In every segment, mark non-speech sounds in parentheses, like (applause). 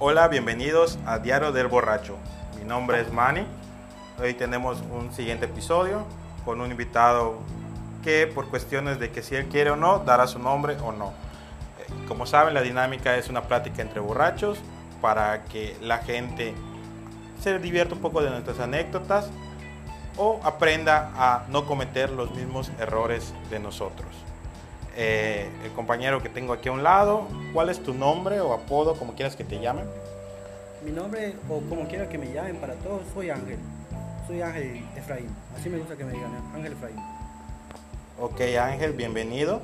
Hola, bienvenidos a Diario del Borracho. Mi nombre es Manny. Hoy tenemos un siguiente episodio con un invitado que por cuestiones de que si él quiere o no, dará su nombre o no. Eh, Como saben, la dinámica es una plática entre borrachos para que la gente se divierta un poco de nuestras anécdotas o aprenda a no cometer los mismos errores de nosotros. Eh, el compañero que tengo aquí a un lado, ¿cuál es tu nombre o apodo, como quieras que te llamen? Mi nombre, o como quiera que me llamen para todos, soy Ángel. Soy Ángel Efraín. Así me gusta que me digan, Ángel Efraín. Ok Ángel, bienvenido.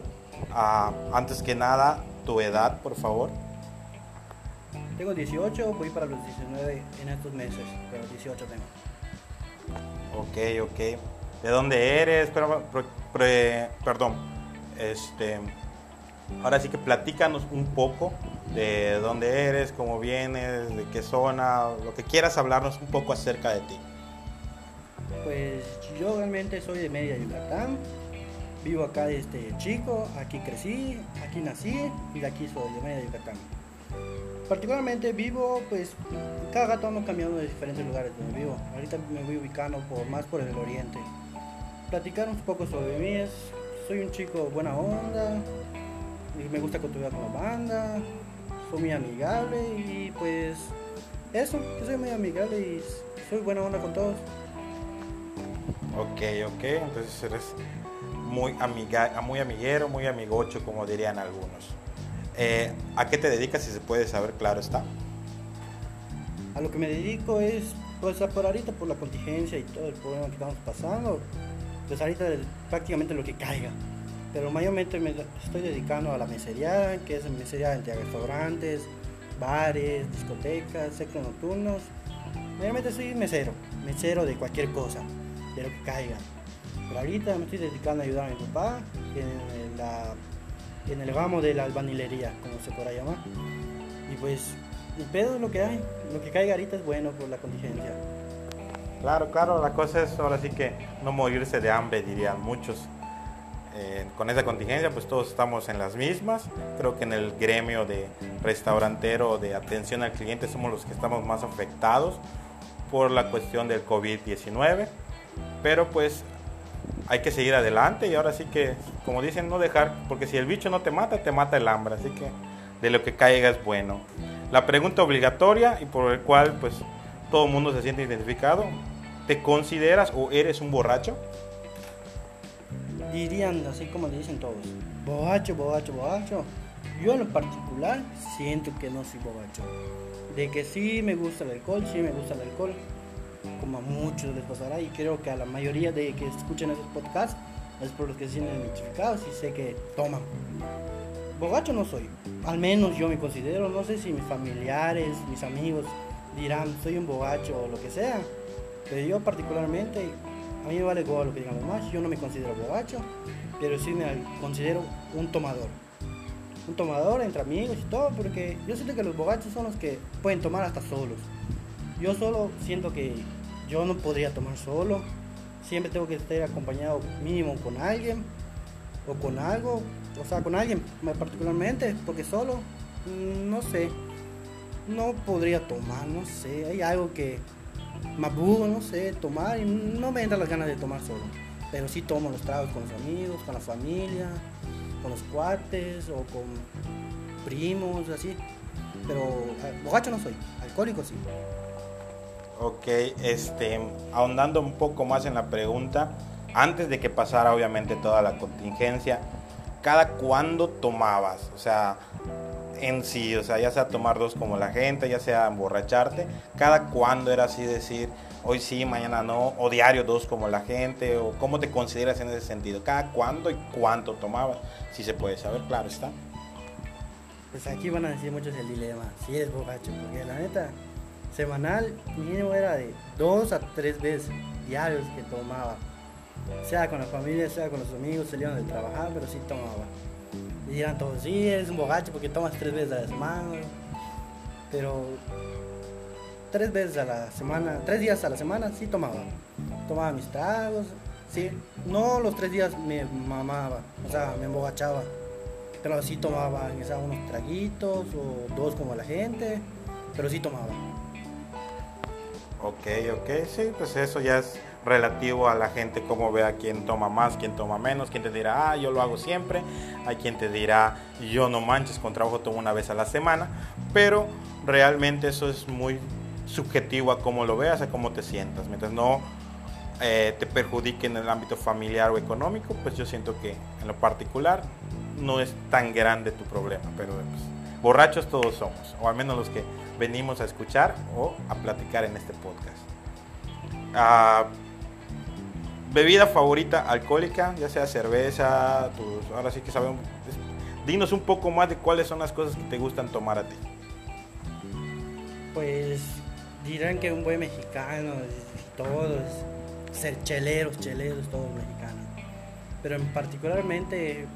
Ah, antes que nada, tu edad, por favor. Tengo 18, voy para los 19 en estos meses, pero 18 tengo. Ok, ok. ¿De dónde eres? Pero, perdón. Este, ahora sí que platícanos un poco de dónde eres, cómo vienes, de qué zona, lo que quieras hablarnos un poco acerca de ti. Pues yo realmente soy de Mérida, Yucatán. Vivo acá desde chico, aquí crecí, aquí nací y de aquí soy, de Mérida, Yucatán. Particularmente vivo, pues cada rato ando cambiando de diferentes lugares donde vivo. Ahorita me voy ubicando por, más por el oriente. Platicar un poco sobre mí es, soy un chico buena onda, y me gusta contribuir con la banda, soy muy amigable y pues eso, que soy muy amigable y soy buena onda con todos. Ok, ok. Entonces eres muy, amiga, muy amiguero, muy amigocho, como dirían algunos. Eh, ¿A qué te dedicas, si se puede saber? Claro está. A lo que me dedico es, pues por ahorita por la contingencia y todo el problema que estamos pasando, pues ahorita prácticamente lo que caiga. Pero mayormente me estoy dedicando a la mesería, que es mesería entre restaurantes, bares, discotecas, sectores nocturnos. Mayormente soy mesero, mesero de cualquier cosa, de lo que caiga. Pero ahorita me estoy dedicando a ayudar a mi papá en, la, en el ramo de la albanilería, como se podrá llamar. Y pues el pedo es lo que hay, lo que caiga ahorita es bueno por la contingencia. Claro, claro, la cosa es ahora sí que no morirse de hambre, dirían muchos. Eh, con esa contingencia, pues todos estamos en las mismas. Creo que en el gremio de restaurantero de atención al cliente somos los que estamos más afectados por la cuestión del COVID-19. Pero pues hay que seguir adelante y ahora sí que, como dicen, no dejar, porque si el bicho no te mata, te mata el hambre. Así que de lo que caiga es bueno. La pregunta obligatoria y por el cual pues todo el mundo se siente identificado, ¿te consideras o eres un borracho? Dirían así como dicen todos, borracho, borracho, borracho. Yo en lo particular siento que no soy borracho. De que sí me gusta el alcohol, sí me gusta el alcohol, como a muchos les pasará y creo que a la mayoría de que escuchan esos podcasts es por los que se sienten identificados y sé que toman. Borracho no soy, al menos yo me considero, no sé si mis familiares, mis amigos dirán soy un borracho o lo que sea, pero yo particularmente, a mí me vale igual lo que digan los demás, yo no me considero borracho, pero sí me considero un tomador. Un tomador entre amigos y todo, porque yo siento que los borrachos son los que pueden tomar hasta solos. Yo solo siento que yo no podría tomar solo, siempre tengo que estar acompañado mínimo con alguien o con algo, o sea, con alguien particularmente, porque solo, mm, no sé, no podría tomar, no sé, hay algo que me aburro, no sé, tomar y no me entra las ganas de tomar solo, pero sí tomo los tragos con los amigos, con la familia, con los cuates o con primos, así, pero eh, borracho no soy, alcohólico sí. Ok, este, ahondando un poco más en la pregunta, antes de que pasara obviamente toda la contingencia, ¿cada cuándo tomabas? O sea, en sí, o sea, ya sea tomar dos como la gente, ya sea emborracharte, ¿cada cuándo era así decir, hoy sí, mañana no, o diario dos como la gente, o cómo te consideras en ese sentido? ¿Cada cuándo y cuánto tomabas? Si se puede saber, claro está. Pues aquí van a decir muchos el dilema, si eres borracho, porque la neta, semanal mínimo era de dos a tres veces diarios que tomaba. Sea con la familia, sea con los amigos, salían de trabajar, pero sí tomaba. Dirán todos, sí, eres un borracho porque tomas tres veces a la semana. Pero tres veces a la semana, tres días a la semana sí tomaba. Tomaba mis tragos, sí. No los tres días me mamaba, o sea, me emborrachaba. Pero sí tomaba, sea unos traguitos o dos como la gente. pero sí tomaba. Ok, ok, sí, pues eso ya es relativo a la gente, cómo ve a quién toma más, quién toma menos, quién te dirá, ah, yo lo hago siempre, hay quien te dirá, yo no manches, con trabajo tomo una vez a la semana, pero realmente eso es muy subjetivo a cómo lo veas, a cómo te sientas, mientras no eh, te perjudique en el ámbito familiar o económico, pues yo siento que en lo particular no es tan grande tu problema, pero pues, borrachos todos somos, o al menos los que venimos a escuchar o a platicar en este podcast. Ah, bebida favorita alcohólica, ya sea cerveza, ahora sí que sabemos, dinos un poco más de cuáles son las cosas que te gustan tomar a ti. Pues dirán que un buen mexicano, todos, ser cheleros, cheleros, todos mexicanos. Pero particularmente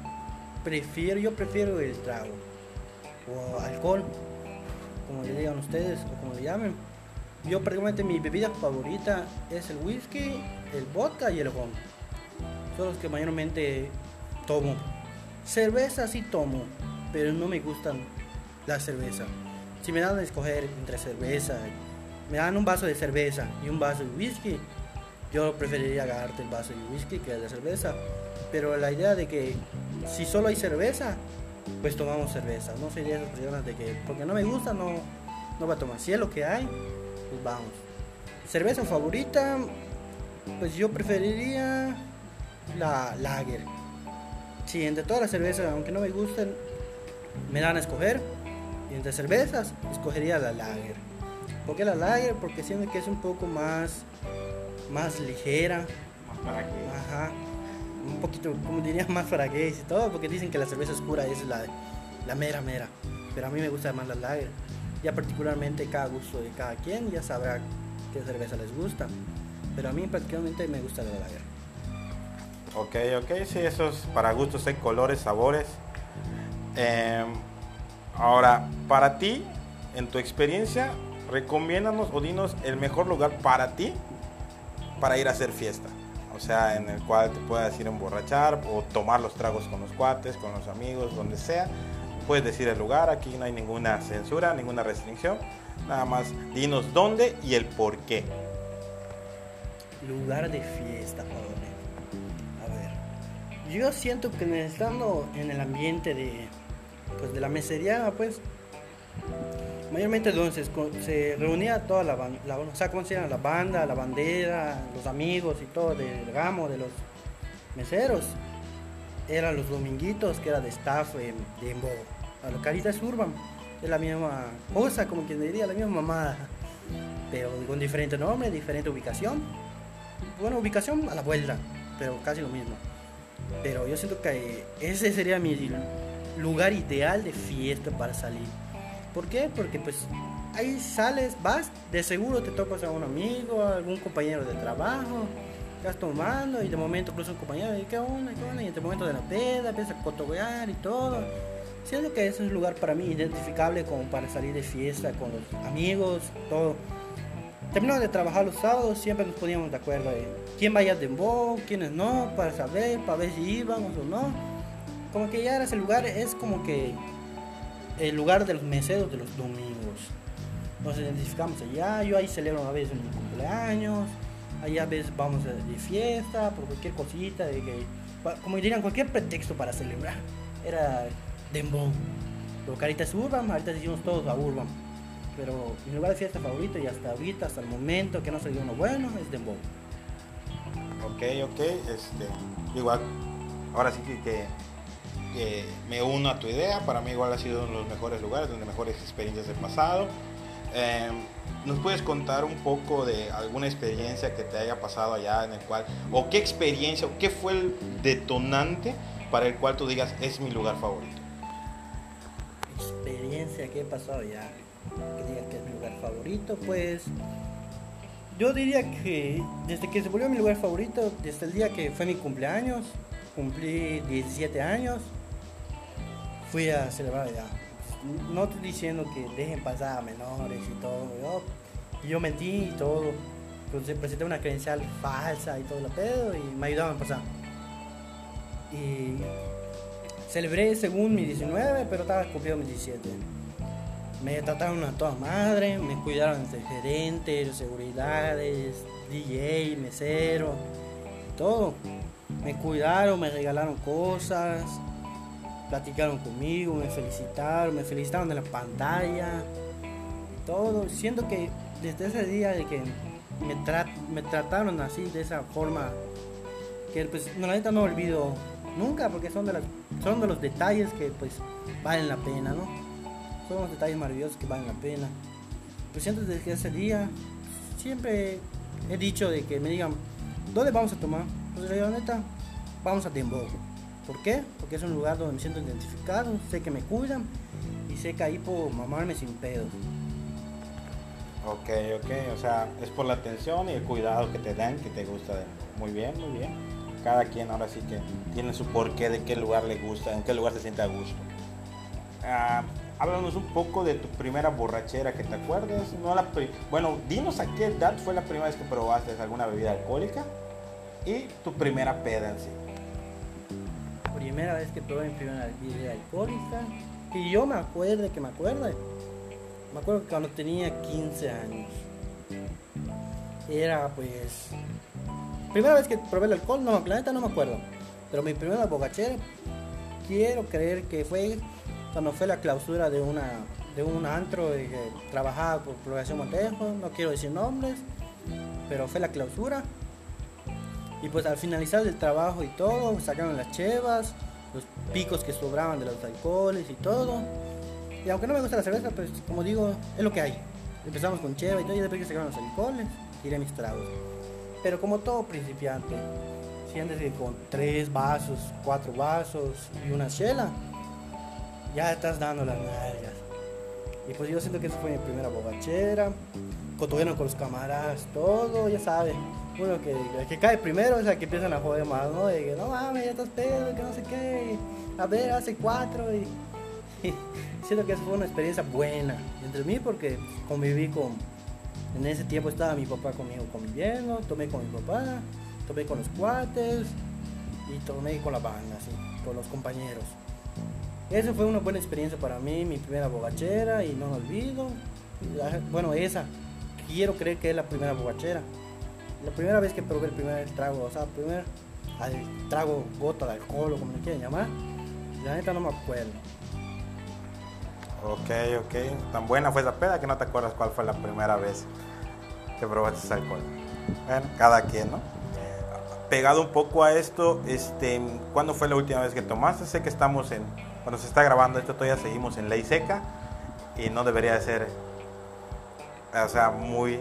prefiero, yo prefiero el trago o alcohol, como le digan ustedes o como le llamen. Yo prácticamente mi bebida favorita es el whisky, el vodka y el ron. Son los que mayormente tomo. Cerveza sí tomo, pero no me gustan la cerveza. Si me dan a escoger entre cerveza, me dan un vaso de cerveza y un vaso de whisky, yo preferiría agarrarte el vaso de whisky que el de cerveza. Pero la idea de que si solo hay cerveza, pues tomamos cerveza. No sería esas personas de que porque no me gusta, no, no va a tomar. Si es lo que hay, pues vamos. Cerveza favorita, pues yo preferiría la lager. Si entre todas las cervezas, aunque no me gusten, me dan a escoger. Y entre cervezas, escogería la lager. ¿Por qué la lager? Porque siento que es un poco más más ligera. Más para qué. Ajá. Un poquito, como diría, (laughs) más para qué y todo, porque dicen que la cerveza oscura es la, la mera mera. Pero a mí me gusta más la lager. Ya particularmente cada gusto de cada quien ya sabrá qué cerveza les gusta. Pero a mí particularmente me gusta la lager. Ok, ok, sí, eso es para gustos hay colores, sabores. Em, ahora, para ti, en tu experiencia, recomiéndanos o dinos el mejor lugar para ti para ir a hacer fiesta. O sea, en el cual te puedas ir a emborrachar o tomar los tragos con los cuates, con los amigos, donde sea. Puedes decir el lugar, aquí no hay ninguna censura, ninguna restricción. Nada más dinos dónde y el por qué. Lugar de fiesta, joder. A ver. Yo siento que estando en el ambiente de, pues, de la mesería, pues mayormente donde se, reunía toda la banda, o sea, ¿cómo se llama? La banda, la bandera, los amigos y todo del gamo, de los meseros. Eran los dominguitos, que era de staff de Embo. A los caritas urban. Es la misma cosa, como quien diría, la misma mamada. Pero con diferente nombre, diferente ubicación. Bueno, ubicación a la vuelta, pero casi lo mismo. Pero yo siento que ese sería mi lugar ideal de fiesta para salir ¿Por qué? Porque pues ahí sales, vas, de seguro te topas a un amigo, a algún compañero de trabajo, estás tomando y de momento incluso un compañero y qué onda, qué onda, y en el momento de la peda empiezas a cotovear y todo. Siento que es un lugar para mí identificable como para salir de fiesta con los amigos, todo. Terminamos de trabajar los sábados, siempre nos poníamos de acuerdo de quién vaya de dembow, quiénes no, para saber, para ver si íbamos o no. Como que ya era ese lugar, es como que el lugar de los meseros de los domingos. Nos identificamos allá, yo ahí celebro una vez mi cumpleaños, allá a veces vamos de fiesta, por cualquier cosita, de que, como dirían, cualquier pretexto para celebrar. Era Dembow. Lo que ahorita es Urban, ahorita decimos todos a Urban. Pero mi lugar de fiesta favorito y hasta ahorita, hasta el momento que no salió uno bueno, es Dembow. Ok, ok, este, igual, ahora sí que me uno a tu idea. Para mí igual ha sido uno de los mejores lugares, donde mejores experiencias he pasado. Em, ¿Nos puedes contar un poco de alguna experiencia que te haya pasado allá en el cual, o qué experiencia, o qué fue el detonante para el cual tú digas es mi lugar favorito? Experiencia que he pasado allá, que diga que es mi lugar favorito, pues yo diría que desde que se volvió mi lugar favorito, desde el día que fue mi cumpleaños, cumplí 17 años, fui a celebrar allá. No estoy diciendo que dejen pasar a menores y todo. Yo, mentí y todo. Pues presenté una credencial falsa y todo lo pedo y me ayudaban a pasar. Celebré según mi 19, pero estaba cumplido mi 17. Me trataron a toda madre, me cuidaron de gerente, seguridades, DJ, mesero, todo. Me cuidaron, me regalaron cosas, platicaron conmigo, me felicitaron, me felicitaron de la pantalla, todo. Siento que desde ese día de que me, me trataron así, de esa forma, que pues la neta no olvido nunca, porque son de, las, son de los detalles que pues valen la pena, ¿no? Son los detalles maravillosos que valen la pena. Pues siento desde ese día, siempre he dicho de que me digan, ¿dónde vamos a tomar? Pues la neta, vamos a Tembo. ¿Por qué? Porque es un lugar donde me siento identificado, sé que me cuidan y sé que ahí puedo mamarme sin pedos. Ok, ok, o sea, es por la atención y el cuidado que te dan que te gusta. Muy bien, muy bien. Cada quien ahora sí que tiene su porqué de qué lugar le gusta, en qué lugar se siente a gusto. Ah, háblanos un poco de tu primera borrachera que te acuerdes. No la bueno, dinos a qué edad fue la primera vez que probaste alguna bebida alcohólica y tu primera peda. Primera vez que probé mi primera bebida alcohólica. Y yo me acuerdo que me acuerdo me acuerdo que cuando tenía 15 años, era pues. Primera vez que probé el alcohol, no, la neta no me acuerdo. Pero mi primera bogachera, quiero creer que fue cuando fue la clausura de una de un antro que trabajaba por Progresión Montejo, no quiero decir nombres, pero fue la clausura. Y pues al finalizar el trabajo y todo, sacaron las chevas, los picos que sobraban de los alcoholes y todo. Y aunque no me gusta la cerveza, pues como digo, es lo que hay. Empezamos con cheva y todo, y después que se acaban los alcoholes, tiré mis tragos. Pero como todo principiante, sientes que con tres vasos, cuatro vasos y una chela, ya estás dando las nalgas. Y pues yo siento que esa fue mi primera bobachera, cotoviendo con los camaradas, todo, ya sabes. Uno que, que cae primero es el que empiezan a joder más, ¿no? De que no mames, ya estás pedo, que no sé qué. A ver, hace cuatro y (laughs) siento que esa fue una experiencia buena entre mí porque conviví con, en ese tiempo estaba mi papá conmigo conviviendo, tomé con mi papá, tomé con los cuates y tomé con la banda, con los compañeros. Esa fue una buena experiencia para mí, mi primera bogachera y no me olvido. Bueno, esa, quiero creer que es la primera bogachera. La primera vez que probé el primer trago, o sea, el primer trago gota de alcohol o como le quieran llamar, la neta no me acuerdo. Ok, ok. Tan buena fue esa peda que no te acuerdas cuál fue la primera vez que probaste ese alcohol. Bueno, cada quien, ¿no? Pegado un poco a esto, este, ¿cuándo fue la última vez que tomaste? Sé que estamos en, cuando se está grabando esto todavía seguimos en ley seca y no debería de ser, o sea, muy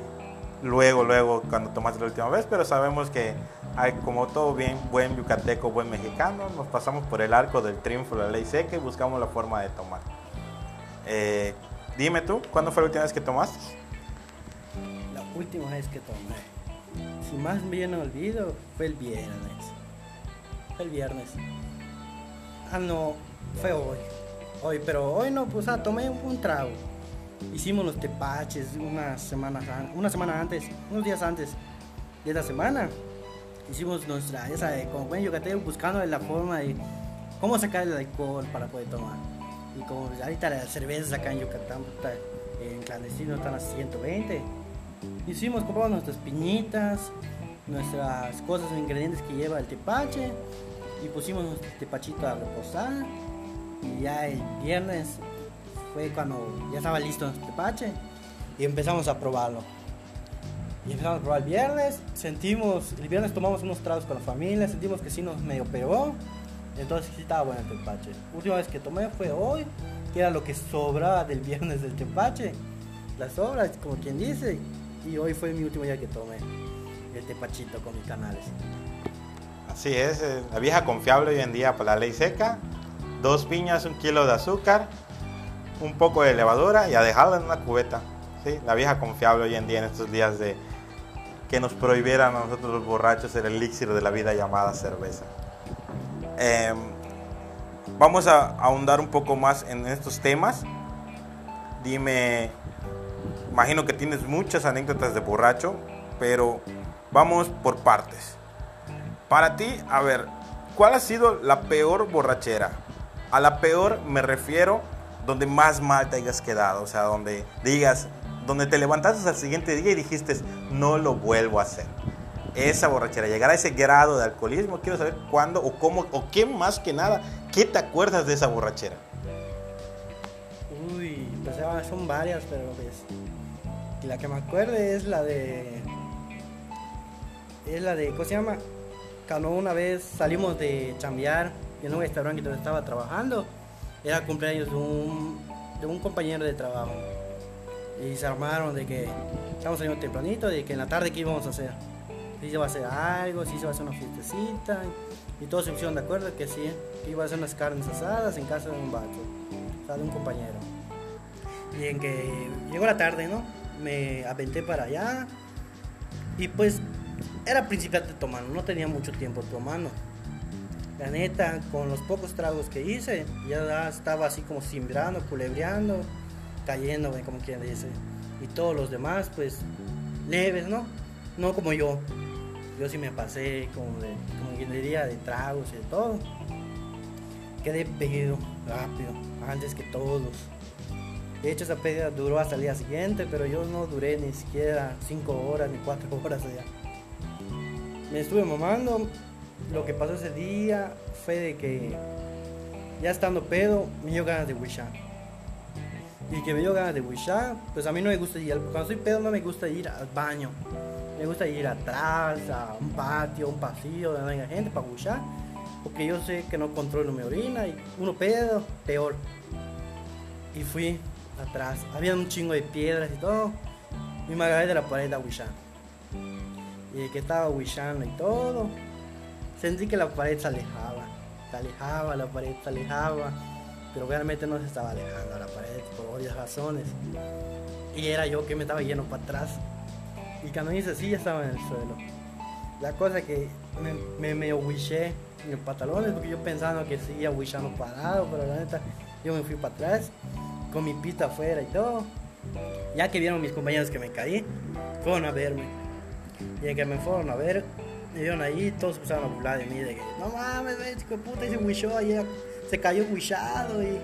luego, luego cuando tomaste la última vez, pero sabemos que hay, como todo bien buen yucateco, buen mexicano, nos pasamos por el arco del triunfo de la ley seca y buscamos la forma de tomar. Eh, dime tú, ¿cuándo fue la última vez que tomaste? La última vez que tomé. Si más bien olvido, fue el viernes. Fue el viernes. Ah, no, fue hoy. Hoy, pero hoy no, pues ah, tomé un, trago. Hicimos los tepaches una semana, una semana antes, unos días antes de esa semana. Hicimos nuestra, ya sabes, como buen yucateco, buscando la forma de cómo sacar el alcohol para poder tomar. Y como ahorita las cervezas acá en Yucatán, en clandestino están a 120. Hicimos, compramos nuestras piñitas, nuestras cosas, ingredientes que lleva el tepache. Y pusimos nuestro tepachito a reposar. Y ya el viernes fue cuando ya estaba listo nuestro tepache. Y empezamos a probarlo. Y empezamos a probar el viernes. Sentimos, el viernes tomamos unos tragos con la familia. Sentimos que sí nos medio pegó entonces sí estaba bueno el tepache. Última vez que tomé fue hoy, que era lo que sobraba del viernes del tepache. Las sobras, como quien dice. Y hoy fue mi último día que tomé el tepachito con mis canales. Así es, eh, la vieja confiable hoy en día para la ley seca. Dos piñas, un kilo de azúcar, un poco de levadura y a dejarla en una cubeta. ¿sí? La vieja confiable hoy en día en estos días de que nos prohibieran a nosotros los borrachos el elixir de la vida llamada cerveza. Em, vamos a ahondar un poco más en estos temas. Dime, imagino que tienes muchas anécdotas de borracho, pero vamos por partes. Para ti, a ver, ¿cuál ha sido la peor borrachera? A la peor me refiero donde más mal te hayas quedado, o sea, donde digas, donde te levantaste al siguiente día y dijiste, no lo vuelvo a hacer. Esa borrachera, llegar a ese grado de alcoholismo, quiero saber cuándo o cómo, o qué más que nada, ¿qué te acuerdas de esa borrachera? Uy, pues son varias, pero pues, la que me acuerde es la de, es la de, ¿cómo se llama? Cuando una vez salimos de chambear en un restaurante donde estaba trabajando, era cumpleaños de un, de un compañero de trabajo. Y se armaron de que estamos saliendo tempranito, de que en la tarde qué íbamos a hacer. Si se va a hacer algo, si se va a hacer una fiestecita. Y todos se pusieron de acuerdo que sí, que iba a hacer unas carnes asadas en casa de un vato, o sea, de un compañero. Y en que llegó la tarde, ¿no? Me aventé para allá. Y pues era principiante tomando, no tenía mucho tiempo tomando. La neta, con los pocos tragos que hice, ya estaba así como simbrando, culebreando, cayendo, como quien dice. Y todos los demás, pues, leves, ¿no? No como yo. Yo sí me pasé, como, de, como de tragos y de todo. Quedé pedo rápido, antes que todos. De hecho, esa pedida duró hasta el día siguiente, pero yo no duré ni siquiera 5 horas ni 4 (laughs) horas allá. Me estuve mamando, lo que pasó ese día fue de que ya estando pedo me dio ganas de wishar. Y que me dio ganas de wishar, pues a mí no me gusta ir, cuando soy pedo no me gusta ir al baño. Me gusta ir atrás, a un patio, un pasillo donde no haya gente para wishar. Porque yo sé que no controlo mi orina y uno pedo, peor. Y fui atrás. Había un chingo de piedras y todo. Y me agarré de la pared a wishar. Y que estaba wishando y todo sentí que la pared se alejaba, se alejaba, la pared se alejaba, pero realmente no se estaba alejando la pared por varias razones. Y era yo que me estaba yendo para atrás. Y cuando hice así ya estaba en el suelo. La cosa que me, me wishé en los pantalones porque yo pensando que seguía wishando parado, pero la neta yo me fui para atrás con mi pista afuera y todo. Ya que vieron mis compañeros que me caí, fueron a verme. Y que me fueron a ver, me vieron ahí, todos empezaron a burlar de mí, de que, no mames, chico puta, ese wishó ayer, se cayó wishado y,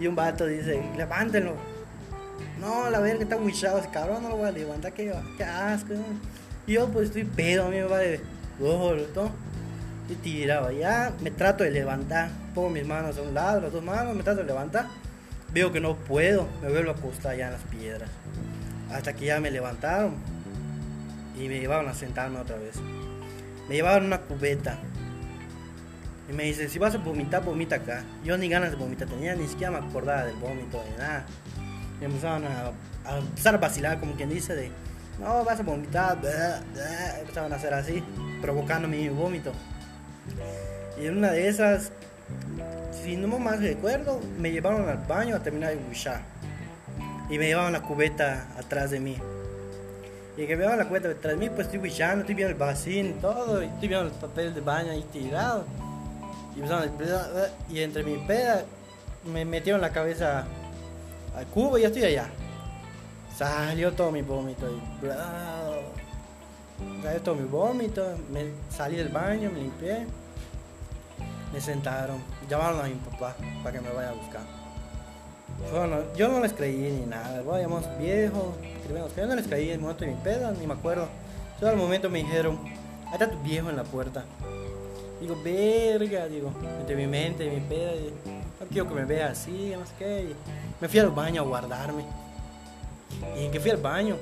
y un vato dice, levántenlo. No, la verga está wishado, ese cabrón no lo voy a levantar, qué, qué asco. Yo pues estoy pedo, a mí me va de todo. Y tiraba ya, me trato de levantar, pongo mis manos a un lado, las dos manos, me trato de levantar. Veo que no puedo, me vuelvo a acostar ya en las piedras. Hasta que ya me levantaron y me llevaron a sentarme otra vez. Me llevaron una cubeta. Y me dice, si vas a vomitar, vomita acá. Yo ni ganas de vomitar tenía, ni siquiera me acordaba del vómito, de nada. Y empezaron a, a empezar a vacilar, como quien dice, de, no, vas a vomitar. Empezaban a hacer así, provocando mi vómito. Y en una de esas, si no más recuerdo, me llevaron al baño a terminar de buchar. Y me llevaban la cubeta atrás de mí. Y que veo la cuenta detrás de mí, pues estoy wishando, estoy viendo el vacín, todo, y estoy viendo los papeles de baño ahí tirados. Y, y entre mi peda me metieron la cabeza al cubo y ya estoy allá. Salió todo mi vómito y salió todo mi vómito, me salí del baño, me limpié, me sentaron, llamaron a mi papá para que me vaya a buscar yo no les creí ni nada, voy a llamar viejo, yo no les creí en el momento de mi pedo, ni me acuerdo. Solo al momento me dijeron, ahí está tu viejo en la puerta. Digo, verga, digo, entre mi mente y mi peda, no quiero que me vea así, no sé qué. me fui al baño a guardarme. Y en que fui al baño,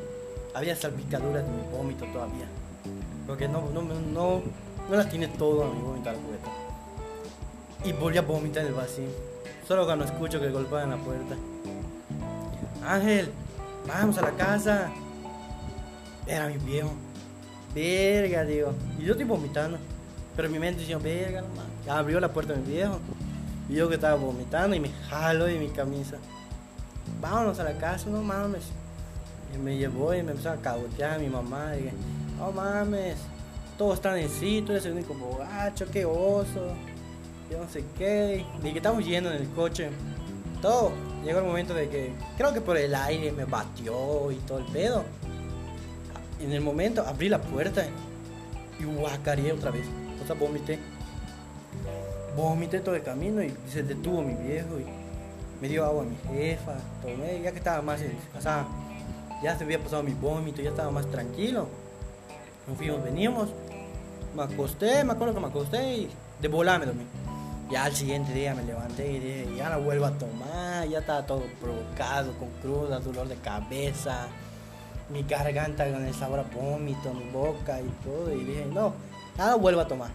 había salpicaduras de mi vómito todavía. Porque no, no, no, no las tiene todo mi vómito a la cubeta. Y volví a vomitar en el vacío. Solo cuando escucho que golpean la puerta. Ángel, vamos a la casa. Era mi viejo. Verga, digo. Y yo estoy vomitando. Pero mi mente decía, verga, no Abrió la puerta mi viejo. Yo que estaba vomitando y me jalo de mi camisa. Vámonos a la casa, no mames. Y me llevó y me empezó a cagotear a mi mamá. Y dije, no mames, todos están en sí, tú eres el único bogacho, qué oso yo no sé qué, y que estamos yendo en el coche. Todo, llegó el momento de que, creo que por el aire me batió y todo el pedo. En el momento abrí la puerta y guacareé otra vez, sea, vomité. Vomité todo el camino y se detuvo mi viejo y me dio agua a mi jefa, tomé, ya que estaba más, o sea, ya se había pasado mi vómito, ya estaba más tranquilo. Nos fuimos, veníamos, me acosté, me acuerdo que me acosté y de volar me dormí. Ya al siguiente día me levanté y dije, ya la vuelvo a tomar, ya estaba todo provocado, con cruda, dolor de cabeza, mi garganta con el sabor a vómito, mi boca y todo. Y dije, no, ya la vuelvo a tomar.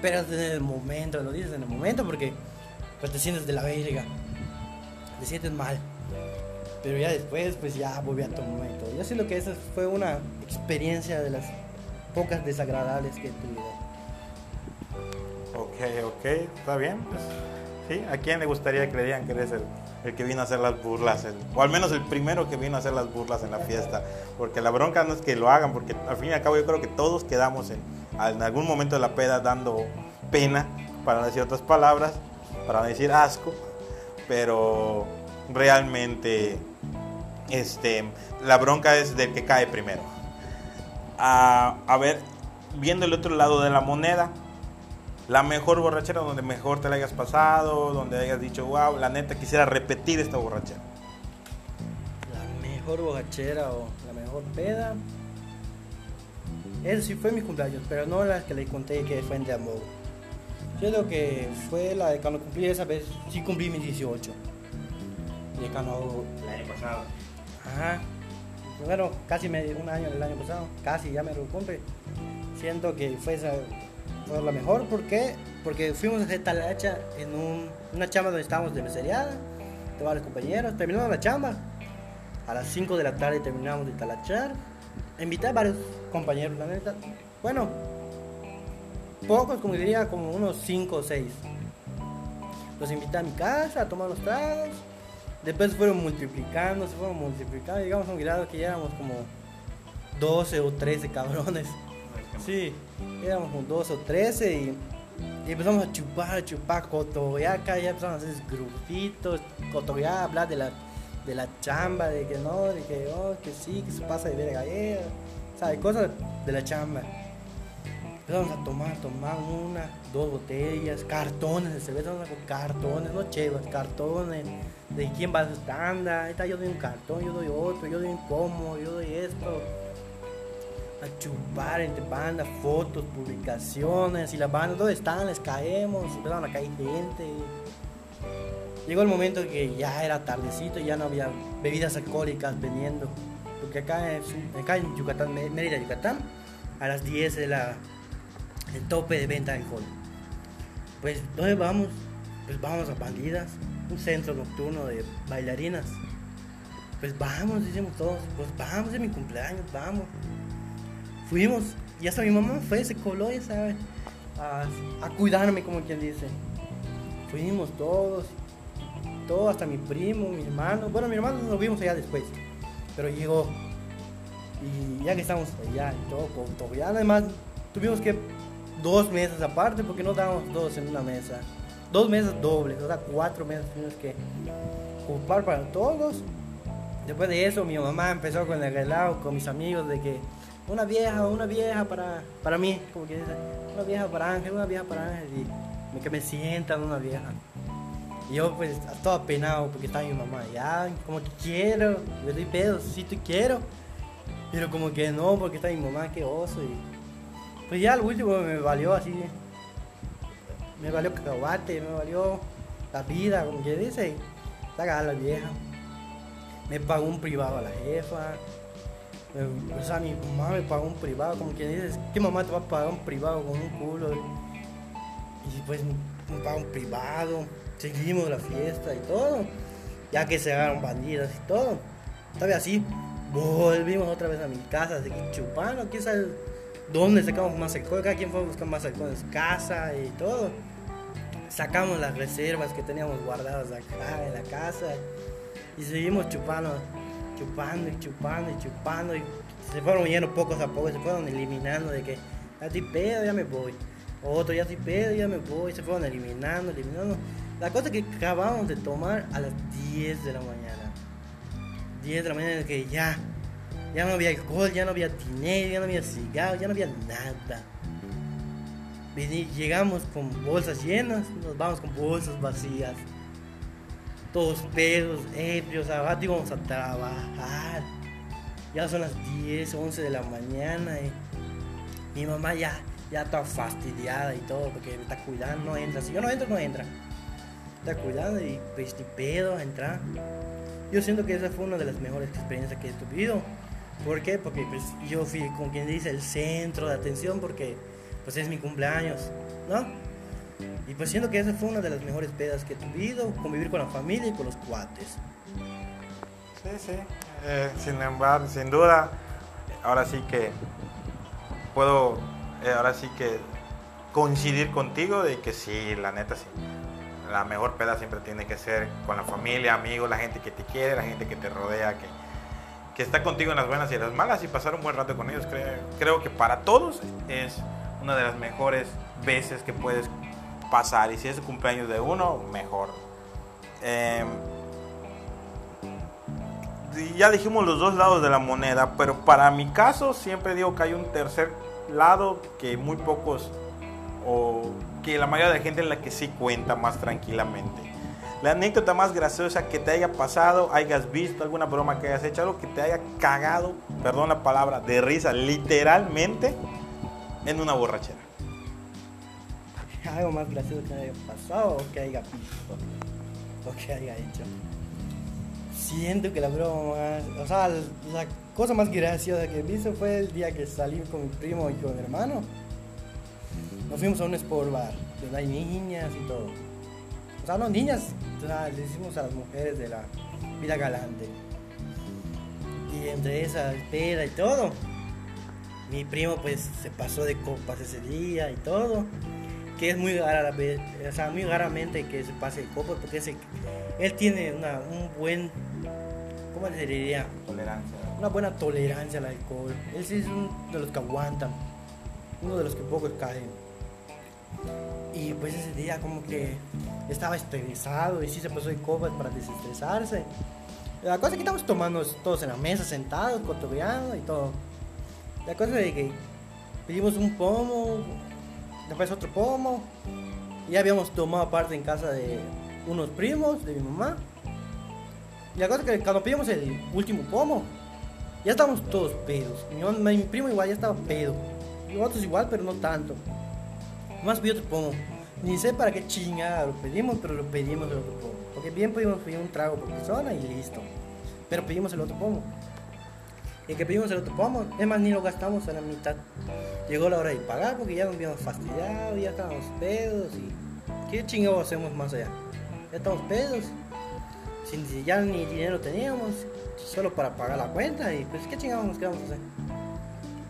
Pero en el momento, lo dices en el momento porque pues te sientes de la verga, te sientes mal. Pero ya después, pues ya volví a tomar y todo. Yo siento que esa fue una experiencia de las pocas desagradables que tuve. Ok, ok, está bien. Pues, ¿sí? ¿A quién le gustaría que le digan que eres el que vino a hacer las burlas? o al menos el primero que vino a hacer las burlas en la fiesta. Porque la bronca no es que lo hagan, porque al fin y al cabo yo creo que todos quedamos en, en algún momento de la peda dando pena, para decir otras palabras, para decir asco. Pero realmente este, la bronca es del que cae primero. A, a ver, viendo el otro lado de la moneda, la mejor borrachera donde mejor te la hayas pasado, donde hayas dicho, wow, la neta quisiera repetir esta borrachera. La mejor borrachera o la mejor peda. Eso sí fue mi cumpleaños, pero no la que le conté que fue en de amor. Yo creo que fue la de cuando cumplí esa vez, sí cumplí mis 18. De cuando... El año pasado. Ajá. Bueno, casi medio, un año el año pasado, casi ya me lo cumple. Siento que fue esa fue la mejor, ¿por qué? Porque fuimos a hacer talacha en un, una chamba donde estábamos de meseriada, de varios compañeros, terminamos la chamba. A las 5 de la tarde terminamos de talachar. Invité a varios compañeros, la neta. Bueno, pocos, como diría, como unos 5 o 6. Los invité a mi casa a tomar los tragos. Después fueron multiplicando, se fueron multiplicando. Llegamos a un grado que ya éramos como 12 o 13 cabrones. Sí, éramos como 12 o 13 y, y empezamos a chupar, a chupar, cotorear, acá ya empezamos a hacer grupitos, cotorear, hablar de la, de la chamba, de que no, de que, oh, que sí, que se pasa de verga, eh, ¿sabes? Cosas de la chamba. Empezamos a tomar, tomar una, dos botellas, cartones de cerveza, con cartones, no chevas, cartones, de quién va a su tanda, yo doy un cartón, yo doy otro, yo doy un pomo, yo doy esto a chupar entre bandas, fotos, publicaciones y las bandas, ¿dónde están? Les caemos, empezaron a caer gente. Llegó el momento que ya era tardecito y ya no había bebidas alcohólicas vendiendo. Porque acá, en Yucatán, Mérida, Yucatán, a las 10 es la, el tope de venta de alcohol. Pues, ¿dónde vamos? Pues vamos a Bandidas, un centro nocturno de bailarinas. Pues vamos, decimos todos, pues vamos, es mi cumpleaños, vamos fuimos y hasta mi mamá fue, se coló, ya sabe, a, cuidarme, como quien dice. Fuimos todos, hasta mi primo, mi hermano. Bueno, mi hermano nos vimos allá después, pero llegó. Y ya que estamos allá todo, todo ya además tuvimos que dos mesas aparte porque no dábamos dos en una mesa. Dos mesas dobles, o sea, cuatro mesas tuvimos que ocupar para todos. Después de eso, mi mamá empezó con el relajo con mis amigos de que una vieja, una vieja para, para mí, como que una vieja para Ángel, una vieja para Ángel, y que me sientan una vieja. Yo pues todo apenado porque está mi mamá, ya, como que quiero, me doy pedo, sí, tú quiero, pero como que no, porque está mi mamá, qué oso, y pues ya al último me valió así, me valió cacahuate, me valió la vida, como que dice, y la vieja, me pagó un privado a la jefa, o sea, mi mamá me pagó un privado, como quien dices, ¿qué mamá te va a pagar un privado con un culo? Y pues me pagó un privado, seguimos la fiesta y todo, ya que se agarraron bandidas y todo. Todavía así, volvimos otra vez a mi casa, seguir chupando, quién sabe dónde sacamos más alcohol, cada quien fue a buscar más alcohol en su casa y todo. Sacamos las reservas que teníamos guardadas acá en la casa y seguimos chupando chupando y chupando y chupando y se fueron yendo pocos a pocos, se fueron eliminando de que ya estoy pedo, ya me voy. Otro ya estoy pedo, ya me voy, se fueron eliminando, eliminando. La cosa que acabamos de tomar a las 10 de la mañana. 10 de la mañana que ya, ya no había alcohol, ya no había dinero, ya no había cigarro, ya no había nada. llegamos con bolsas llenas, nos vamos con bolsas vacías. todos pedos, ebrios, abajo íbamos a trabajar. Ya son las 10, 11 de la mañana y mi mamá ya, ya está fastidiada y todo porque me está cuidando, no entra. Si yo no entro, no entra. Está y pues ni pedo a entrar. Yo siento que esa fue una de las mejores experiencias que he tenido. ¿Por qué? Porque pues, yo fui, como quien dice, el centro de atención porque pues es mi cumpleaños, ¿no? Y pues siento que esa fue una de las mejores pedas que he tenido, convivir con la familia y con los cuates. Sí, sí. Eh, sin embargo, sin duda, ahora sí que puedo, eh, ahora sí que coincidir contigo de que sí, la neta sí. La mejor peda siempre tiene que ser con la familia, amigos, la gente que te quiere, la gente que te rodea, que, que está contigo en las buenas y en las malas y pasar un buen rato con ellos. Creo, creo que para todos es una de las mejores veces que puedes pasar. Y si es el cumpleaños de uno, mejor. Eh, ya dijimos los dos lados de la moneda, pero para mi caso siempre digo que hay un tercer lado que muy pocos o que la mayoría de la gente en la que sí cuenta más tranquilamente. La anécdota más graciosa que te haya pasado, hayas visto alguna broma que hayas hecho, algo que te haya cagado, perdón la palabra, de risa, literalmente en una borrachera. (laughs) Algo más gracioso que haya pasado o que haya visto o que haya hecho. Siento que la broma o sea, la cosa más graciosa que visto fue el día que salí con mi primo y con mi hermano. Nos fuimos a un sport bar, donde hay niñas y todo. O sea, no niñas, o sea, le decimos a las mujeres de la vida galante. Y entre esa espera y todo, mi primo pues se pasó de copas ese día y todo. Que es muy rara, o sea, muy raramente que se pase de copas porque ese, él tiene una, un buen, ¿cómo se diría? Tolerancia. Una buena tolerancia al alcohol. Él sí es uno de los que aguantan, uno de los que pocos caen. Y pues ese día como que estaba estresado y sí se pasó de copas para desestresarse. La cosa es que estamos tomando todos en la mesa, sentados, cotoreando y todo. La cosa es que pedimos un pomo, después otro pomo. Y ya habíamos tomado parte en casa de unos primos de mi mamá. Y la cosa es que cuando pedimos el último pomo, ya estábamos todos pedos. Mi, mi primo igual ya estaba pedo. Y otros igual, pero no tanto. Más pidió otro pomo. Ni sé para qué chingada lo pedimos, pero lo pedimos el otro pomo. Porque bien pudimos pedir un trago por persona y listo. Pero pedimos el otro pomo. Y que pedimos el otro pomo, es más, ni lo gastamos a la mitad. Llegó la hora de pagar porque ya nos habíamos fastidiado, ya estábamos pedos y. ¿Qué chingados hacemos más allá? Ya estamos pedos. Sin ya ni dinero teníamos, solo para pagar la cuenta y pues qué chingados nos quedamos a hacer.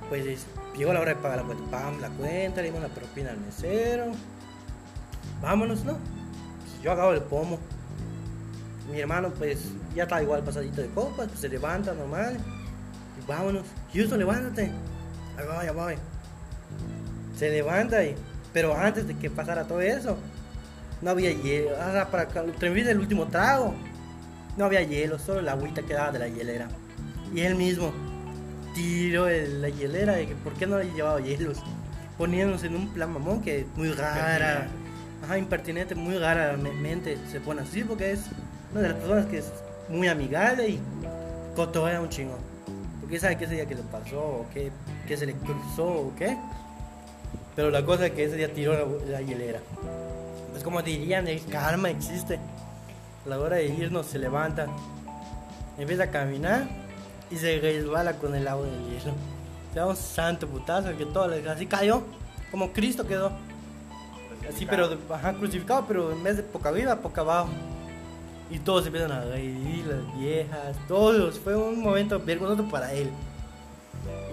Pues llegó la hora de pagar la cuenta, la cuenta, le dimos la propina al mesero. Vámonos, ¿no? Pues yo acabo el pomo. Mi hermano pues ya está igual pasadito de copas, pues se levanta normal. Y vámonos. Houston, levántate. Ahí. Se levanta y... Pero antes de que pasara todo eso, no había hielo. O sea, para terminar el último trago, no había hielo, solo la agüita que daba de la hielera. Y él mismo tiró de la hielera de que por qué no le llevaba hielos. Poniéndose en un plan mamón que muy rara. Ajá, impertinente, muy rara mente se pone así porque es una de las personas que es muy amigable y cotorea un chingo. Porque sabe qué ese día que le pasó, o qué, qué se le cruzó, o qué. Pero la cosa es que ese día tiró la, la hielera. Pues como dirían, el karma existe. A la hora de irnos se levanta, empieza a caminar y se resbala con el agua del hielo. Se da un santo putazo que todo así cayó, como Cristo quedó. Así, pero ajá, crucificado, pero en vez de poca arriba, poca abajo. Y todos empiezan a reír, las viejas, todos. Fue un momento vergonzoso para él.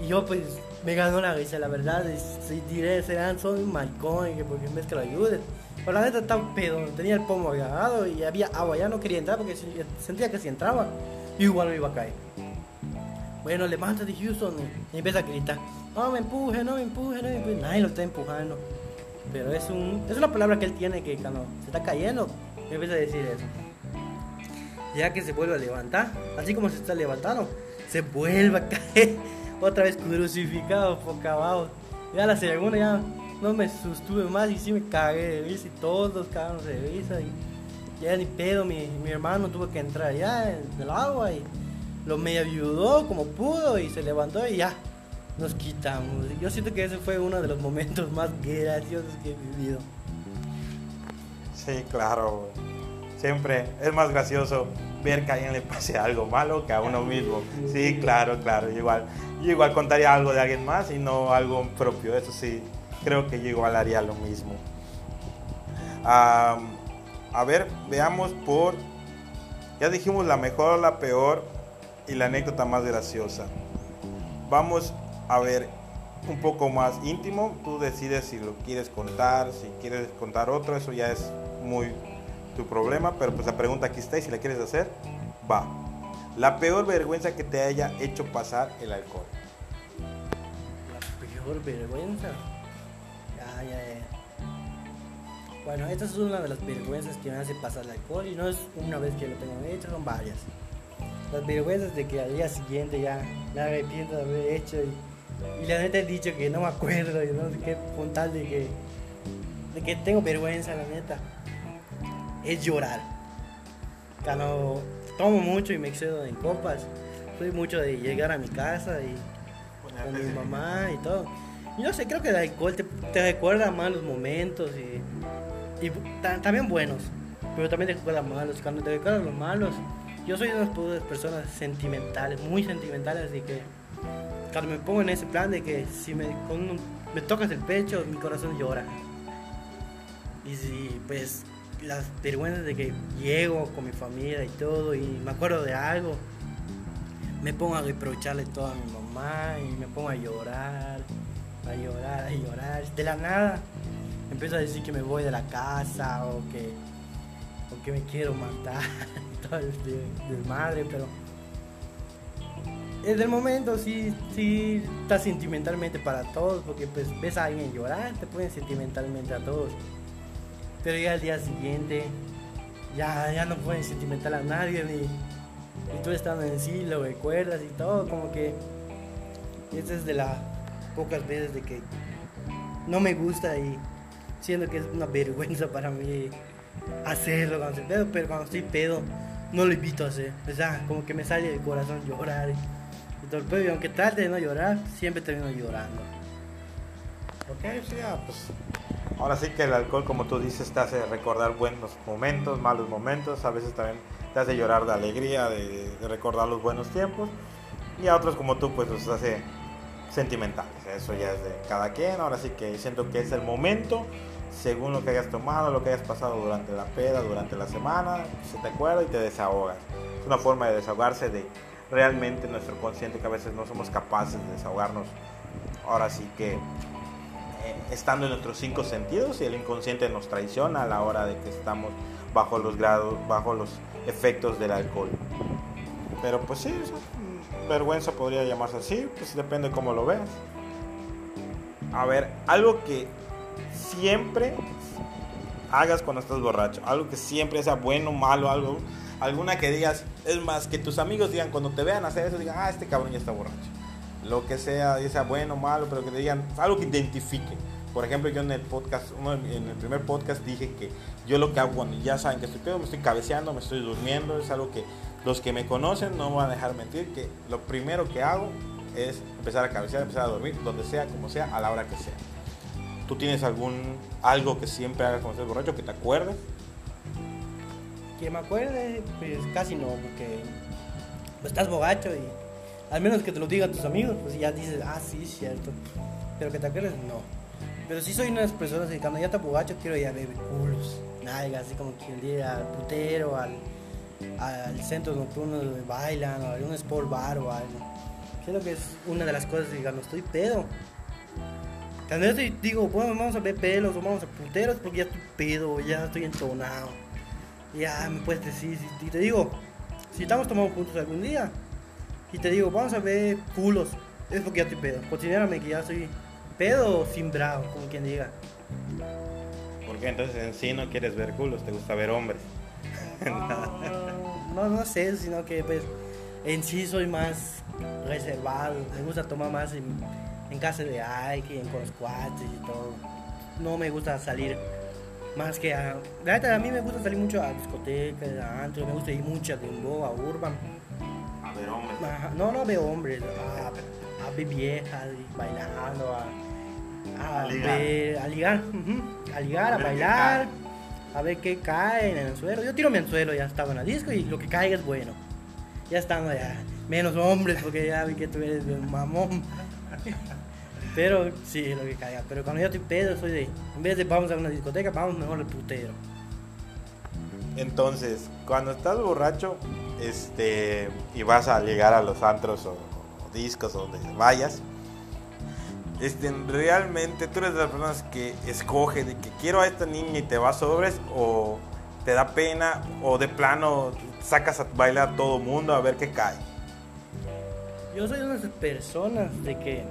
Y yo, pues, me ganó la risa, la verdad. Si diré, serán, son un maricón, que porque en vez que lo ayudes. Pero la neta estaba pedo, tenía el pomo agarrado y había agua. Ya no quería entrar porque sentía que si entraba, igual me iba a caer. Bueno, levántate, Houston. Y empieza a gritar: No me empuje, no me empuje, no me empuje. Nadie lo está empujando. Pero es, un, es una palabra que él tiene que cuando se está cayendo, empieza a decir eso. Ya que se vuelve a levantar, así como se está levantando, se vuelve a caer (laughs) otra vez crucificado boca abajo. Ya la segunda ya no me sostuve más y sí me cagué de risa y todos cagaron de risa y Ya ni pedo, mi, mi hermano tuvo que entrar ya en el agua y lo medio ayudó como pudo y se levantó y ya, nos quitamos. Yo siento que ese fue uno de los momentos más graciosos que he vivido. Sí, claro. Siempre es más gracioso ver que a alguien le pase algo malo que a uno mismo. Sí, claro, claro. Igual, yo igual contaría algo de alguien más y no algo propio. Eso sí, creo que yo igual haría lo mismo. a ver, veamos por... Ya dijimos la mejor, la peor y la anécdota más graciosa. Vamos a ver un poco más íntimo. Tú decides si lo quieres contar, si quieres contar otro. Eso ya es muy tu problema, pero pues la pregunta aquí está y si la quieres hacer, va. La peor vergüenza que te haya hecho pasar el alcohol. La peor vergüenza. Ya, ya, ya. Bueno, esta es una de las vergüenzas que me hace pasar el alcohol y no es una vez que lo tengo hecho, son varias. Las vergüenzas de que al día siguiente ya me arrepiento de haber hecho y, y la neta he dicho que no me acuerdo y no sé qué puntal de que, de que tengo vergüenza, la neta es llorar. Cuando tomo mucho y me excedo en copas, soy mucho de llegar a mi casa y con mi mamá y todo. Y no sé, creo que el alcohol te, recuerda malos momentos y, y también buenos, pero también te recuerda malos. Cuando te recuerda los malos, yo soy una de las personas sentimentales, muy sentimentales, así que cuando me pongo en ese plan de que si me, me tocas el pecho, mi corazón llora. Y si pues las vergüenzas de que llego con mi familia y todo y me acuerdo de algo, me pongo a reprocharle todo a mi mamá y me pongo a llorar, a llorar, a llorar. De la nada empiezo a decir que me voy de la casa o que, o que me quiero matar, (laughs) (laughs) todo el madre pero en el momento sí, sí está sentimentalmente para todos, porque pues ves a alguien llorar, te ponen sentimentalmente a todos. Pero ya al día siguiente, ya, ya no puedes sentimental a nadie, ni, y tú estando en sí lo recuerdas y todo, como que esta es de las pocas veces de que no me gusta y siento que es una vergüenza para mí hacerlo cuando estoy pedo, pero cuando estoy pedo no lo invito a hacer, o sea, como que me sale del corazón llorar y todo el aunque trate de no llorar, siempre termino llorando. Ok, sí, ya, pues Ahora sí que el alcohol, como tú dices, te hace recordar buenos momentos, malos momentos, a veces también te hace llorar de alegría, de, recordar los buenos tiempos, y a otros como tú, pues los hace sentimentales. Eso ya es de cada quien. Ahora sí que siento que es el momento, según lo que hayas tomado, lo que hayas pasado durante la peda, durante la semana, se te acuerda y te desahogas. Es una forma de desahogarse de realmente nuestro consciente que a veces no somos capaces de desahogarnos. Ahora sí que estando en nuestros cinco sentidos y el inconsciente nos traiciona a la hora de que estamos bajo los grados, bajo los efectos del alcohol. Pero pues sí, vergüenza podría llamarse así, pues depende cómo lo veas. A ver, algo que siempre hagas cuando estás borracho, algo que siempre sea bueno, malo, algo, alguna que digas, es más, que tus amigos digan cuando te vean hacer eso, digan, ah, este cabrón ya está borracho. Lo que sea, ya sea bueno, malo, pero que te digan algo que identifique por ejemplo, yo en el podcast, en el primer podcast dije que yo lo que hago cuando ya saben que estoy pedo, me estoy cabeceando, me estoy durmiendo, es algo que los que me conocen no me van a dejar mentir, que lo primero que hago es empezar a cabecear, empezar a dormir, donde sea, como sea, a la hora que sea. ¿Tú tienes algún algo que siempre hagas cuando estés borracho, que te acuerdes? Que me acuerde, pues casi no, porque pues, estás borracho y al menos que te lo digan tus amigos, pues ya dices, ah, sí, es cierto. Pero que te acuerdes, no. Pero sí soy una de las personas que cuando ya te borracho quiero ir a beber culos, nalgas, así como quien diga al putero, al, al centro nocturno donde bailan, o a algún sport bar o algo. Creo que es una de las cosas cuando estoy pedo. Cuando yo digo, bueno, vamos a ver pelos o vamos a puteros porque ya estoy pedo, ya estoy entonado. Ya me puedes decir, y te digo, si estamos tomando juntos algún día, y te digo, vamos a ver culos, es porque ya estoy pedo. Considérame que ya estoy pedo sin bravo, como quien diga. Porque entonces en sí no quieres ver culos, te gusta ver hombres. (laughs) No, no, sé, sino que pues en sí soy más reservado, me gusta tomar más en, casa de alguien, con los cuates y todo. No me gusta salir Más que a... La neta, a mí me gusta salir mucho a discotecas, a antro, me gusta ir mucho a Dembow, a Urban. A ver, hombres. No, no veo hombres, a, a ver viejas bailando, a, a, ligar. ver- a ligar, a ligar, a, bailar, a ver qué cae en el anzuelo. Yo tiro mi anzuelo, ya estaba en la disco y lo que caiga es bueno. Ya estando ya, menos hombres porque ya vi que tú eres un mamón. (laughs) Pero sí, lo que caiga. Pero cuando yo estoy pedo, soy de, en vez de vamos a una discoteca, vamos mejor al putero. Entonces, cuando estás borracho este, y vas a llegar a los antros o, o discos o donde vayas, este, realmente tú eres de las personas que escoge de que quiero a esta niña y te vas sobres o te da pena o de plano sacas a bailar a todo mundo a ver qué cae. Yo soy una de esas personas de que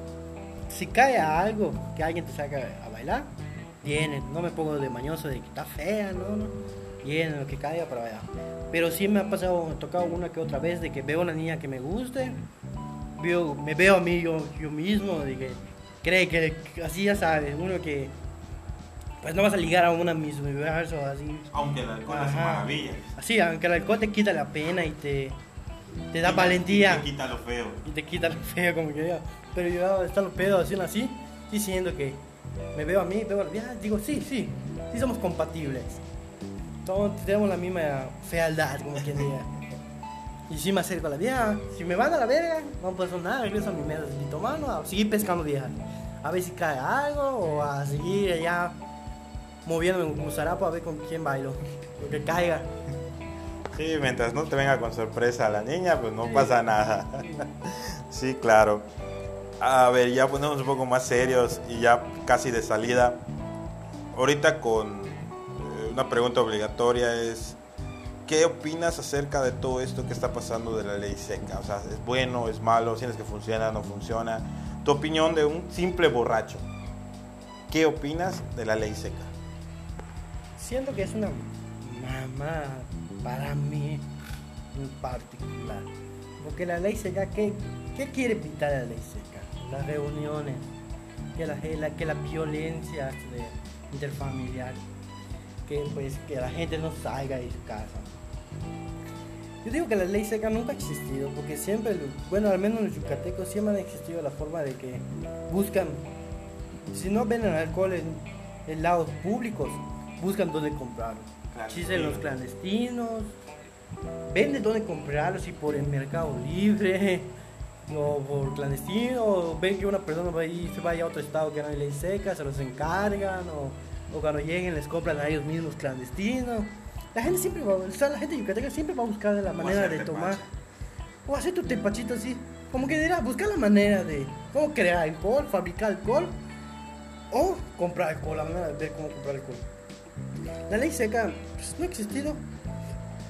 si cae a algo que alguien te saca a bailar, viene, no me pongo de mañoso de que está fea, no, no, viene lo que caiga para bailar. Pero sí me ha pasado, me ha tocado una que otra vez de que veo una niña que me guste, veo, me veo a mí yo, yo mismo, de que cree que así ya sabes, uno que pues no vas a ligar a una Miss Universo así. Aunque el alcohol es Ajá. maravilla. Así, aunque el alcohol te quita la pena y te, te da valentía Te quita lo feo. y te quita lo feo como que yo. Pero yo están los pedos haciendo así, diciendo que me veo a mí, veo a la vieja, digo, sí, sí, sí somos compatibles. Todos tenemos la misma fealdad, como quien diga. Y si me acerco a la vieja, si me van a la verga, no pasó nada, regreso a mi mesa y tomando, a seguir pescando viejas. A ver si cae algo o a seguir allá moviéndome como zarapo a ver con quién bailo. Lo que caiga. Sí, mientras no te venga con sorpresa la niña, pues no Sí. pasa nada. (laughs) sí, claro. A ver, ya ponemos un poco más serios y ya casi de salida. Ahorita con eh, una pregunta obligatoria es, ¿qué opinas acerca de todo esto que está pasando de la ley seca? O sea, ¿es bueno, es malo? ¿Sientes que funciona, no funciona? Tu opinión de un simple borracho. ¿Qué opinas de la ley seca? Siento que es una mamá para mí en particular. Porque la ley seca, ¿qué, qué quiere pintar la ley seca? Las reuniones, que la, que la violencia interfamiliar, que pues que la gente no salga de su casa. Yo digo que la ley seca nunca ha existido, porque siempre, bueno, al menos en los yucatecos siempre han existido la forma de que buscan, si no venden alcohol en, en lados públicos, buscan dónde comprarlo. Existen los clandestinos, venden dónde comprarlo, si por el mercado libre o por clandestino, ven que una persona va ahí, se vaya a otro estado que no hay ley seca, se los encargan, o, o cuando lleguen les compran a ellos mismos clandestinos. La gente siempre va, o sea, la gente yucateca siempre va a buscar la manera de tomar. O hacer tu tepachito así. Como que dirá, buscar la manera de cómo crear alcohol, fabricar alcohol. O comprar alcohol, la manera de ver cómo comprar alcohol. La ley seca pues, no ha existido.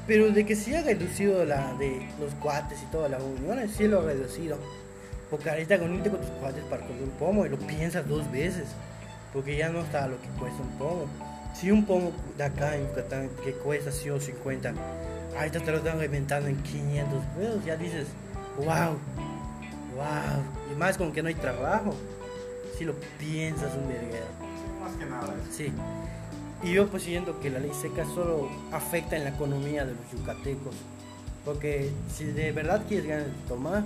Pero de que sí ha reducido la de los cuates y todas las uniones, sí lo ha reducido. Porque ahorita con irte con tus cuates para comer un pomo y lo piensas dos veces. Porque ya no está lo que cuesta un pomo. Si un pomo de acá en Yucatán que cuesta 100 o 50, ahorita te lo están reventando en 500 pesos, ya dices, wow, wow. Y más con que no hay trabajo. Si lo piensas un verguero. Más que nada. Sí. Y yo pues siento que la ley seca solo afecta en la economía de los yucatecos. Porque si de verdad quieres ganar de tomar,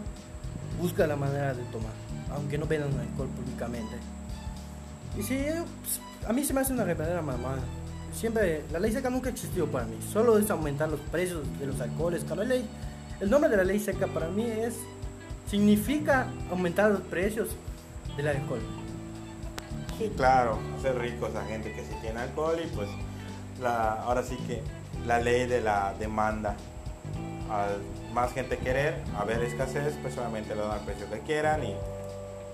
busca la manera de tomar. Aunque no vendan alcohol públicamente. Y sí, yo, pues, a mí se me hace una verdadera mamada. Siempre, la ley seca nunca ha existido para mí. Solo es aumentar los precios de los alcoholes. Cada ley, el nombre de la ley seca para mí es, significa aumentar los precios del alcohol. Sí, claro, hacer ricos a gente que sí tiene alcohol y pues la, ahora sí que la ley de la demanda. Al más gente querer, haber escasez, pues solamente le dan el precio que quieran y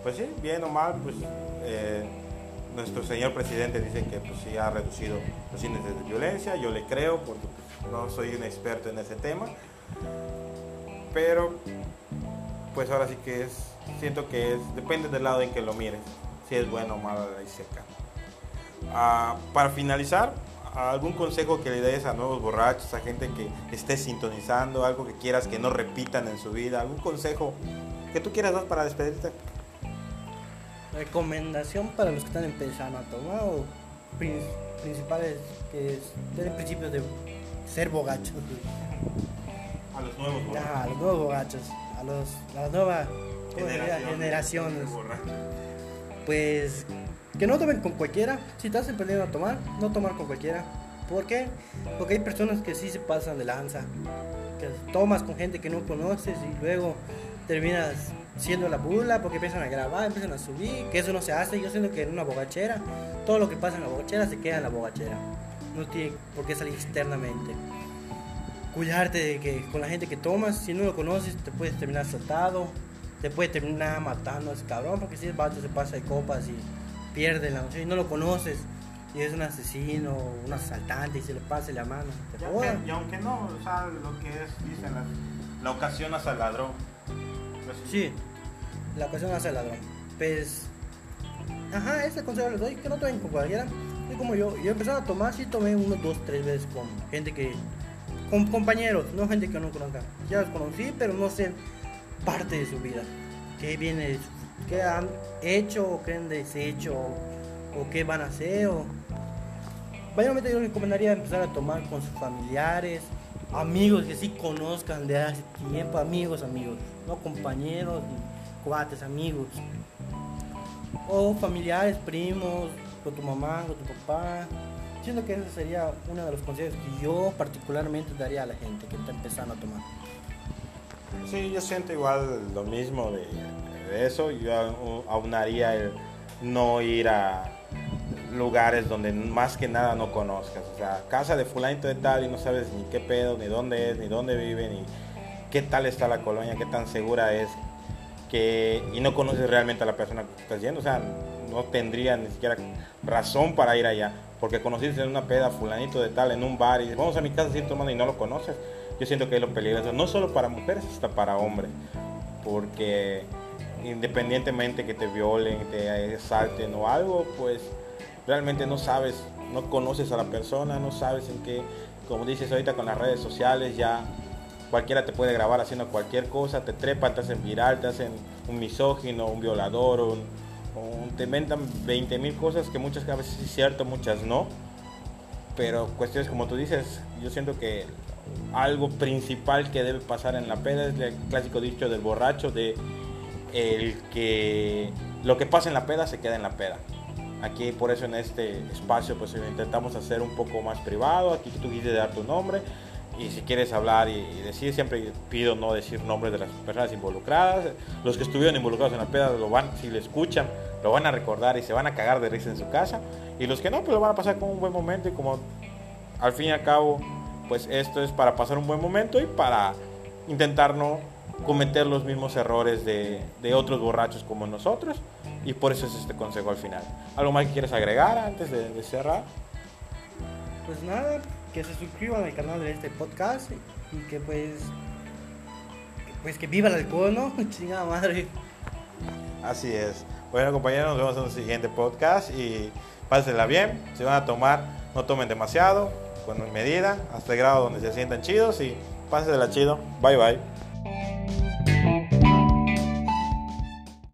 pues sí, bien o mal, pues eh, nuestro señor presidente dice que pues sí ha reducido los índices de violencia, yo le creo porque no soy un experto en ese tema, pero pues ahora sí que es, siento que es, depende del lado en que lo mires, si es bueno o malo la ley seca. Ah, para finalizar, ¿algún consejo que le des a nuevos borrachos, a gente que esté sintonizando, algo que quieras que no repitan en su vida, algún consejo que tú quieras dar para despedirte? Recomendación para los que están empezando a tomar o prin- principales que es tener principios de ser bogacho. A los nuevos borrachos. A los nuevos bogachos, a, los, a las nuevas ¿cómo diría? generaciones. Pues que no tomen con cualquiera. Si estás emprendiendo a tomar, no tomar con cualquiera. ¿Por qué? Porque hay personas que sí se pasan de lanza. Que tomas con gente que no conoces y luego terminas siendo la bula porque empiezan a grabar, empiezan a subir, que eso no se hace. Yo siento que en una bogachera, todo lo que pasa en la bogachera se queda en la bogachera. No tiene por qué salir externamente. Cuidarte de que con la gente que tomas, si no lo conoces, te puedes terminar saltado, te puede terminar matando a ese cabrón, porque si el vato se pasa de copas y pierde la noche y no lo conoces y es un asesino, un asaltante y se le pase la mano. Y aunque, y aunque, no, o sea, lo que es, dicen, la, la ocasión hace al ladrón. Pues, sí, la ocasión hace al ladrón. Pues, ajá, ese consejo les doy, que no tomen con cualquiera. Es como yo, yo empecé a tomar, sí tomé uno, dos, tres veces con gente que, con compañeros, no gente que no conozca. Ya los conocí, pero no sé parte de su vida. ¿Qué viene, qué han hecho o qué han deshecho o, qué van a hacer? O... Yo les recomendaría empezar a tomar con sus familiares, amigos que sí conozcan de hace tiempo, amigos, amigos, no compañeros, cuates, amigos. O familiares, primos, con tu mamá, con tu papá. Siento que ese sería uno de los consejos que yo particularmente daría a la gente que está empezando a tomar. Sí, yo siento igual lo mismo de, eso. Yo aunaría el no ir a lugares donde más que nada no conozcas. O sea, casa de fulanito de tal y no sabes ni qué pedo, ni dónde es, ni dónde vive, ni qué tal está la colonia, qué tan segura es. Que, y no conoces realmente a la persona que estás yendo. O sea, no tendría ni siquiera razón para ir allá. Porque conociste en una peda fulanito de tal en un bar y vamos a mi casa sin tomando y no lo conoces yo siento que es lo peligroso, no solo para mujeres, hasta para hombres, porque independientemente que te violen, te asalten o algo, pues realmente no sabes, no conoces a la persona, no sabes en qué, como dices ahorita con las redes sociales, ya cualquiera te puede grabar haciendo cualquier cosa, te trepan, te hacen viral, te hacen un misógino, un violador, un, te inventan 20 mil cosas que muchas veces es cierto, muchas no. Pero cuestiones como tú dices, yo siento que algo principal que debe pasar en la peda es el clásico dicho del borracho de el que lo que pasa en la peda se queda en la peda. Aquí por eso en este espacio pues intentamos hacer un poco más privado, aquí tú quieres dar tu nombre y si quieres hablar y, decir, siempre pido no decir nombres de las personas involucradas. Los que estuvieron involucrados en la peda lo van, si le escuchan, lo van a recordar y se van a cagar de risa en su casa. Y los que no, pues lo van a pasar con un buen momento y como al fin y al cabo pues esto es para pasar un buen momento y para intentar no cometer los mismos errores de, otros borrachos como nosotros y por eso es este consejo al final. ¿Algo más que quieres agregar antes de, cerrar? Pues nada, que se suscriban al canal de este podcast y que pues pues que viva el alcohol, ¿no? (laughs) Chingada madre. Así es. Bueno compañeros, nos vemos en un siguiente podcast y pásenla bien. Si van a tomar, no tomen demasiado con medida, hasta el grado donde se sientan chidos y pásensela chido. Bye bye.